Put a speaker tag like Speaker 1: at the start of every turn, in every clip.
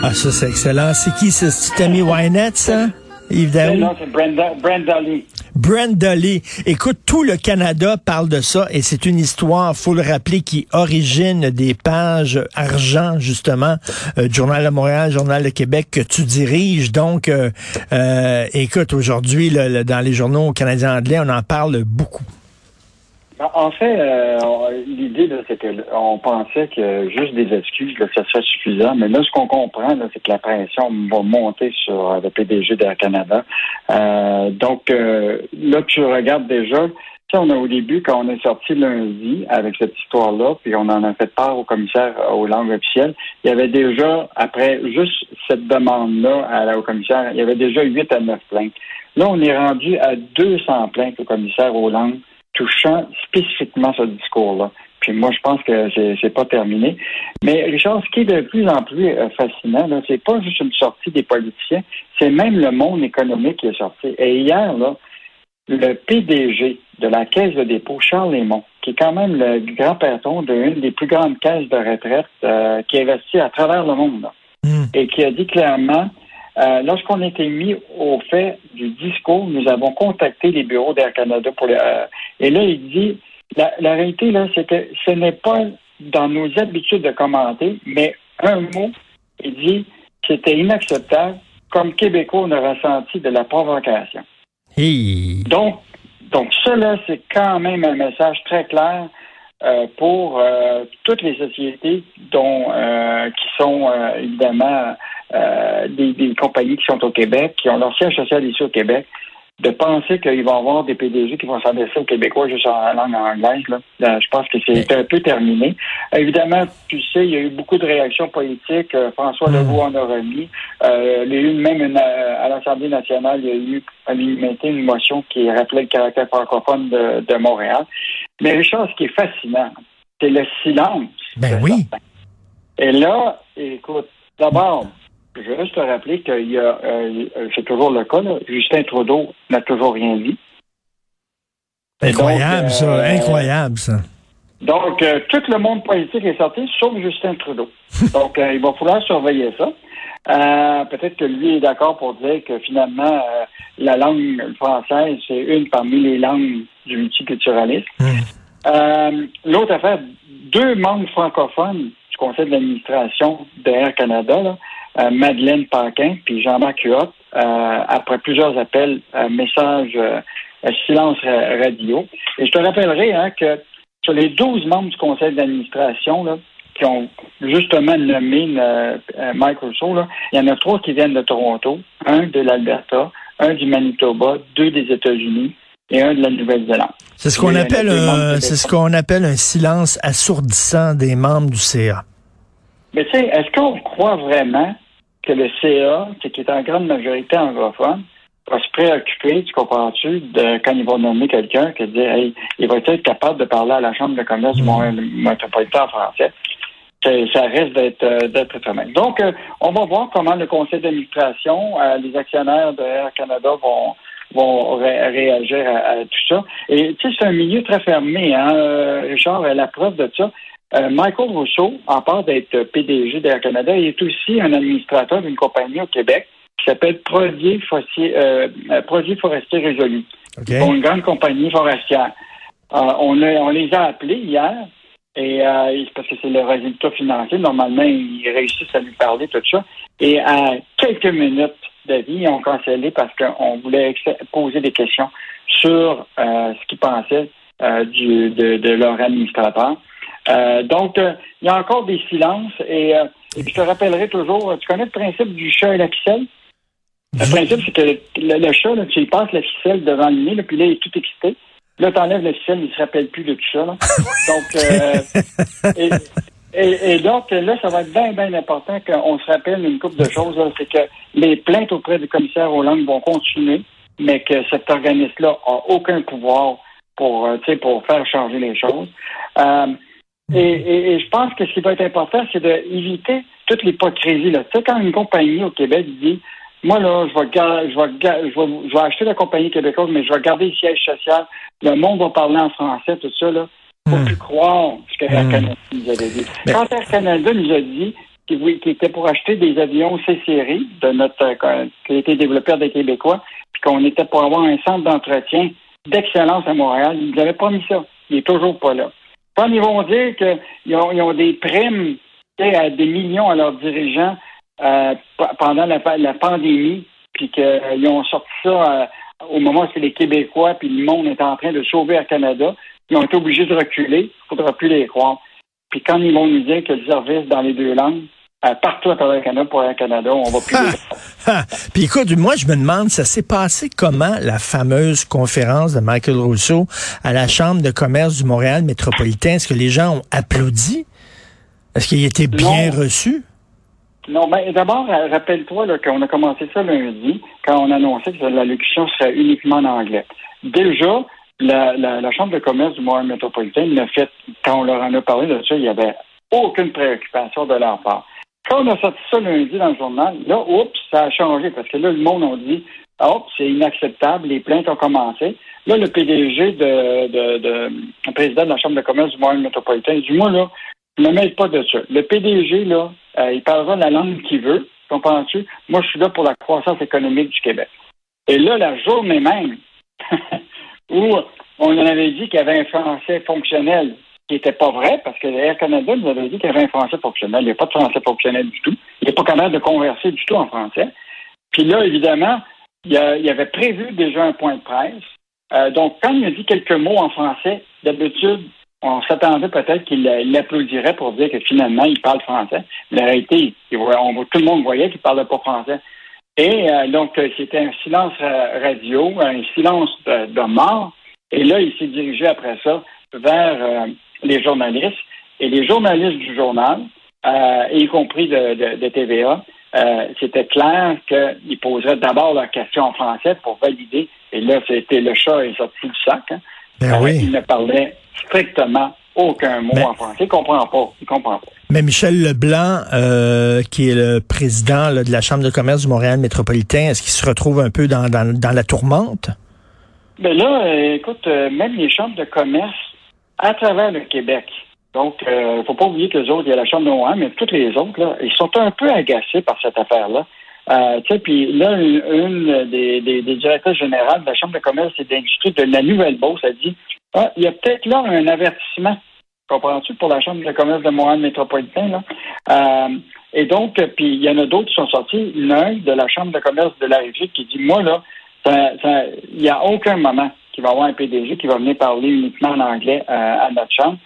Speaker 1: Ah, ça, c'est excellent. C'est qui, c'est Tammy Wynette, ça?
Speaker 2: Yves Non, c'est Brenda, Brenda Lee.
Speaker 1: Brenda Lee. Écoute, tout le Canada parle de ça et c'est une histoire, faut le rappeler, qui origine des pages argent, justement, euh, Journal de Montréal, Journal de Québec que tu diriges. Donc, euh, euh, écoute, aujourd'hui, dans les journaux canadiens anglais, on en parle beaucoup.
Speaker 2: Ben, en fait, euh, l'idée, c'est qu'on pensait que juste des excuses, là, ça serait suffisant. Mais là, ce qu'on comprend, c'est que la pression va monter sur euh, le PDG d'Air Canada. Euh, donc, là, tu regardes déjà, tu on a au début, quand on est sorti lundi avec cette histoire-là, puis on en a fait part au commissaire aux langues officielles, il y avait déjà, après juste cette demande-là au commissaire, il y avait déjà 8 à 9 plaintes. Là, on est rendu à 200 plaintes au commissaire aux langues touchant spécifiquement ce discours-là. Puis moi, je pense que c'est pas terminé. Mais Richard, ce qui est de plus en plus euh, fascinant, c'est pas juste une sortie des politiciens, c'est même le monde économique qui est sorti. Et hier, là, le PDG de la Caisse de dépôt, Charles Lémont, qui est quand même le grand patron d'une des plus grandes caisses de retraite euh, qui investit à travers le monde, hmm. et qui a dit clairement euh, lorsqu'on a été mis au fait du discours, nous avons contacté les bureaux d'Air Canada pour euh, et là, il dit la, réalité, là, c'est que ce n'est pas dans nos habitudes de commenter, mais un mot, il dit c'était inacceptable, comme Québécois, on a ressenti de la provocation. Donc, donc cela, c'est quand même un message très clair euh, pour toutes les sociétés dont qui sont évidemment euh, des, compagnies qui sont au Québec, qui ont leur siège social ici au Québec, de penser qu'il va y avoir des PDG qui vont s'adresser aux Québécois juste en langue anglaise, là, euh, je pense que c'est un peu terminé. Évidemment, tu sais, il y a eu beaucoup de réactions politiques. Euh, François Legault en a remis. il y a eu même à l'Assemblée nationale, il y a eu à l'unanimité une motion qui rappelait le caractère francophone de, de Montréal. Mais Richard, ce qui est fascinant, c'est le silence.
Speaker 1: Ben oui.
Speaker 2: Et là, écoute, d'abord, je veux juste te rappeler qu'il y a, euh, c'est toujours le cas, Justin Trudeau n'a toujours rien dit.
Speaker 1: Incroyable, ça, euh, incroyable, ça.
Speaker 2: Donc, euh, tout le monde politique est sorti, sauf Justin Trudeau. donc, il va falloir surveiller ça. Peut-être que lui est d'accord pour dire que finalement, la langue française, c'est une parmi les langues du multiculturalisme. Hmm. L'autre affaire, deux membres francophones conseil d'administration d'Air Canada, euh, Madeleine Paquin puis Jean-Marc Huot, euh, après plusieurs appels, euh, messages silence radio. Et je te rappellerai hein, que sur les 12 membres du conseil d'administration qui ont justement nommé Mike Rousseau, il y en a trois qui viennent de Toronto, un de l'Alberta, un du Manitoba, deux des États-Unis et un de la Nouvelle-Zélande.
Speaker 1: C'est ce qu'on appelle c'est ce qu'on appelle un silence assourdissant des membres du CA.
Speaker 2: Mais tu sais, est-ce qu'on croit vraiment que le CA, qui est en grande majorité anglophone, va se préoccuper, tu comprends-tu, de quand ils vont nommer quelqu'un, que dire, hey, il va être capable de parler à la Chambre de commerce du Montréal métropolitain en français. Ça d'être euh, d'être Donc, euh, on va voir comment le conseil d'administration, euh, les actionnaires de Air Canada vont vont réagir à, tout ça. Et tu sais, c'est un milieu très fermé, hein, Richard, la preuve de ça. Euh, Michael Rousseau, en part d'être PDG d'Air Canada, il est aussi un administrateur d'une compagnie au Québec qui s'appelle Produits, euh, euh, Produits Forestiers Résolus. Une grande compagnie forestière. on, on les a appelés hier et parce que c'est le résultat financier. Normalement, ils réussissent à lui parler, tout ça. Et à quelques minutes d'avis, ils ont cancellé parce qu'on voulait poser des questions sur ce qu'ils pensaient du, de, de, leur administrateur. Euh, donc, euh, il y a encore des silences et, euh, et puis je te rappellerai toujours, tu connais le principe du chat et la ficelle? Le principe, c'est que le, chat, là, tu passes la ficelle devant le nez, puis là, il est tout excité. Là, tu enlèves la ficelle, il ne se rappelle plus de tout ça. Là. Donc, et, et, donc, là, ça va être bien, bien important qu'on se rappelle une couple de choses. C'est que les plaintes auprès du commissaire Hollande vont continuer, mais que cet organisme-là n'a aucun pouvoir pour, pour faire changer les choses. Et, je pense que ce qui va être important, c'est d'éviter toute l'hypocrisie. Tu sais, quand une compagnie au Québec dit Moi, là, je vais, je, vais, je, vais, acheter la compagnie québécoise, mais je vais garder le siège social, le monde va parler en français, tout ça, là. Faut hmm. plus croire ce que Air hmm. Canada nous avait dit. Quand Air Canada nous a dit qui, qui était pour acheter des avions C-Série de notre euh, qui a été développé par des Québécois, puis qu'on était pour avoir un centre d'entretien d'excellence à Montréal. Ils n'avaient pas mis ça. Il est toujours pas là. Quand ils vont dire qu'ils ont, ils ont des primes à des millions à leurs dirigeants euh, pendant la, la, pandémie, puis qu'ils ont sorti ça euh, au moment où c'est les Québécois, puis le monde est en train de sauver à Canada, ils ont été obligés de reculer. Il ne faudra plus les croire. Puis quand ils vont nous dire que le service dans les deux langues, euh, partout à travers le Canada, pour le Canada, on va plus.
Speaker 1: Puis écoute, moi je me demande, ça s'est passé comment la fameuse conférence de Michael Rousseau à la Chambre de commerce du Montréal métropolitain? Est-ce que les gens ont applaudi? Est-ce qu'il était bien reçu?
Speaker 2: Non, mais d'abord, euh, rappelle-toi qu'on a commencé ça lundi, quand on annonçait que la locution serait uniquement en anglais. Déjà, la, la, Chambre de commerce du Montréal métropolitain l'a fait, quand on leur en a parlé de ça, il n'y avait aucune préoccupation de leur part. Quand on a sorti ça lundi dans le journal, là, oups, ça a changé parce que là, le monde a dit, hop, c'est inacceptable, les plaintes ont commencé. Là, le PDG de, de, de le président de la Chambre de commerce du Montréal métropolitain dit, moi, là, ne mêle pas de ça. Le PDG, là, euh, il parlera la langue qu'il veut, comprends-tu? Moi, je suis là pour la croissance économique du Québec. Et là, la journée même où on avait dit qu'il y avait un français fonctionnel qui n'était pas vrai, parce que Air Canada nous avait dit qu'il y avait un français fonctionnel. Il n'y a pas de français fonctionnel du tout. Il n'est pas capable de converser du tout en français. Puis là, évidemment, il, avait prévu déjà un point de presse. Euh, donc, quand il a dit quelques mots en français, d'habitude, on s'attendait peut-être qu'il l'applaudirait pour dire que finalement, il parle français. Mais en réalité, tout le monde voyait qu'il ne parlait pas français. Et euh, donc, euh, c'était un silence radio, un silence de, mort. Et là, il s'est dirigé après ça vers les journalistes. Et les journalistes du journal, euh, y compris de, TVA, euh, c'était clair qu'ils poseraient d'abord leurs questions en français pour valider. Et là, c'était le chat est sorti du sac. Hein.
Speaker 1: Ben euh, oui.
Speaker 2: Il ne parlait strictement aucun mot en français. Il comprend pas. Il comprend pas.
Speaker 1: Mais Michel Leblanc, qui est le président de la Chambre de commerce du Montréal métropolitain, est-ce qu'il se retrouve un peu dans, la tourmente?
Speaker 2: Ben là, écoute, même les chambres de commerce à travers le Québec. Donc, il euh, ne faut pas oublier que les autres, il y a la Chambre de Montréal, mais toutes les autres, là, ils sont un peu agacés par cette affaire-là. Euh, puis là, une, des, des, directeurs généraux de la Chambre de commerce et d'industrie de la Nouvelle-Beauce a dit ah, il y a peut-être là un avertissement, comprends-tu, pour la Chambre de commerce de Montréal métropolitain. Là? Euh, et donc, puis il y en a d'autres qui sont sortis. L'un de la Chambre de commerce de la République qui dit Moi, là, il n'y a aucun moment qu'il va y avoir un PDG qui va venir parler uniquement en anglais euh, à notre chambre.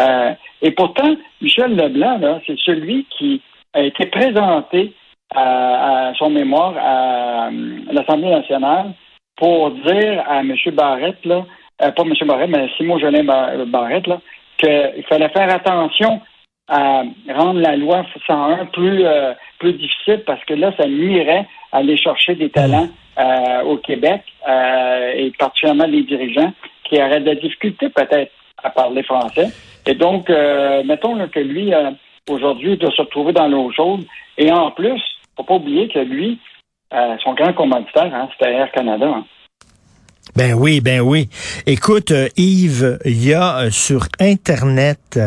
Speaker 2: Euh, et pourtant, Michel Leblanc, là, c'est celui qui a été présenté à, son mémoire à, l'Assemblée nationale pour dire à M. Barrette, là, euh, pas M. Barrette, mais Simon Jolin Barrette, là, qu'il fallait faire attention à rendre la loi 101 plus, plus difficile parce que là, ça nuirait à aller chercher des talents euh, au Québec, euh, et particulièrement les dirigeants, qui auraient de la difficulté peut-être à parler français. Et donc, euh, mettons que lui, aujourd'hui, doit se retrouver dans l'eau chaude. Et en plus, faut pas oublier que lui, son grand commanditaire, hein, c'était Air Canada. Hein.
Speaker 1: Ben oui, ben oui. Écoute, Yves, il y a sur Internet,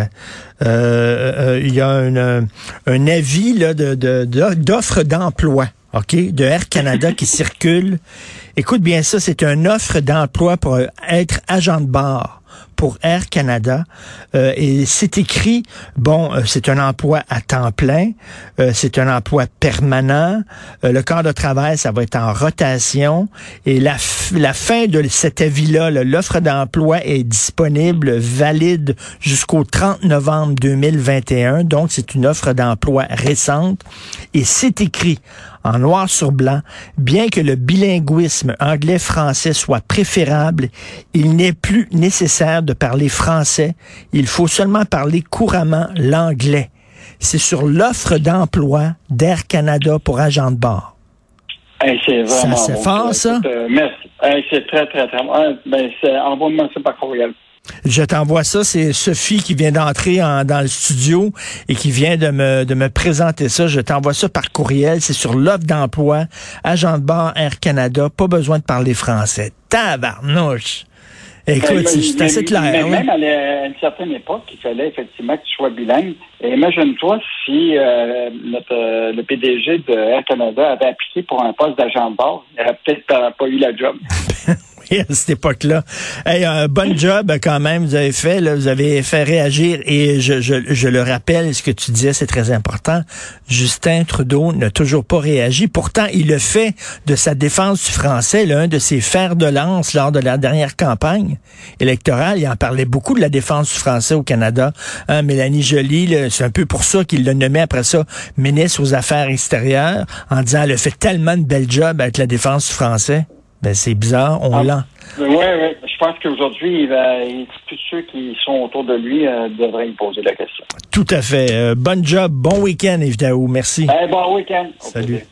Speaker 1: il y a un, un avis là, de, d'offres d'emploi. OK, de Air Canada qui circule. Écoute bien ça, c'est une offre d'emploi pour être agent de bord pour Air Canada. Euh, et c'est écrit, bon, euh, c'est un emploi à temps plein, euh, c'est un emploi permanent. le corps de travail, ça va être en rotation. Et la, la fin de cet avis-là, l'offre d'emploi est disponible, valide jusqu'au 30 novembre 2021. Donc, c'est une offre d'emploi récente. Et c'est écrit en noir sur blanc, bien que le bilinguisme anglais-français soit préférable, il n'est plus nécessaire de parler français, il faut seulement parler couramment l'anglais. C'est sur l'offre d'emploi d'Air Canada pour agent de bord.
Speaker 2: c'est vraiment
Speaker 1: c'est fort, ça?
Speaker 2: Euh, merci. c'est très, très, très bon. Ben, envoie-moi ça par courriel.
Speaker 1: Je t'envoie ça, c'est Sophie qui vient d'entrer dans le studio et qui vient de me, de me présenter ça. Je t'envoie ça par courriel. C'est sur l'offre d'emploi, agent de bord Air Canada. Pas besoin de parler français. Tabarnouche! Écoute, c'est assez clair.
Speaker 2: Mais même à, une certaine époque, il fallait effectivement que tu sois bilingue. Et imagine-toi si euh, le PDG de Air Canada avait appliqué pour un poste d'agent de bord, il n'aurait peut-être pas eu la job.
Speaker 1: à cette époque-là. Un bon job quand même, vous avez fait, là, vous avez fait réagir et je, le rappelle, ce que tu disais, c'est très important. Justin Trudeau n'a toujours pas réagi. Pourtant, il le fait de sa défense du français, l'un de ses fers de lance lors de la dernière campagne électorale. Il en parlait beaucoup de la défense du français au Canada. Hein, Mélanie Joly, c'est un peu pour ça qu'il le nommait après ça ministre aux Affaires extérieures, en disant elle a fait tellement de bel job avec la défense du français. Ben, c'est bizarre, on ah, l'a.
Speaker 2: Oui, oui. Je pense qu'aujourd'hui, tous ceux qui sont autour de lui euh, devraient lui poser la question.
Speaker 1: Tout à fait. Euh, bon job, bon week-end, évidemment. Merci.
Speaker 2: Ben, bon week-end.
Speaker 1: Salut.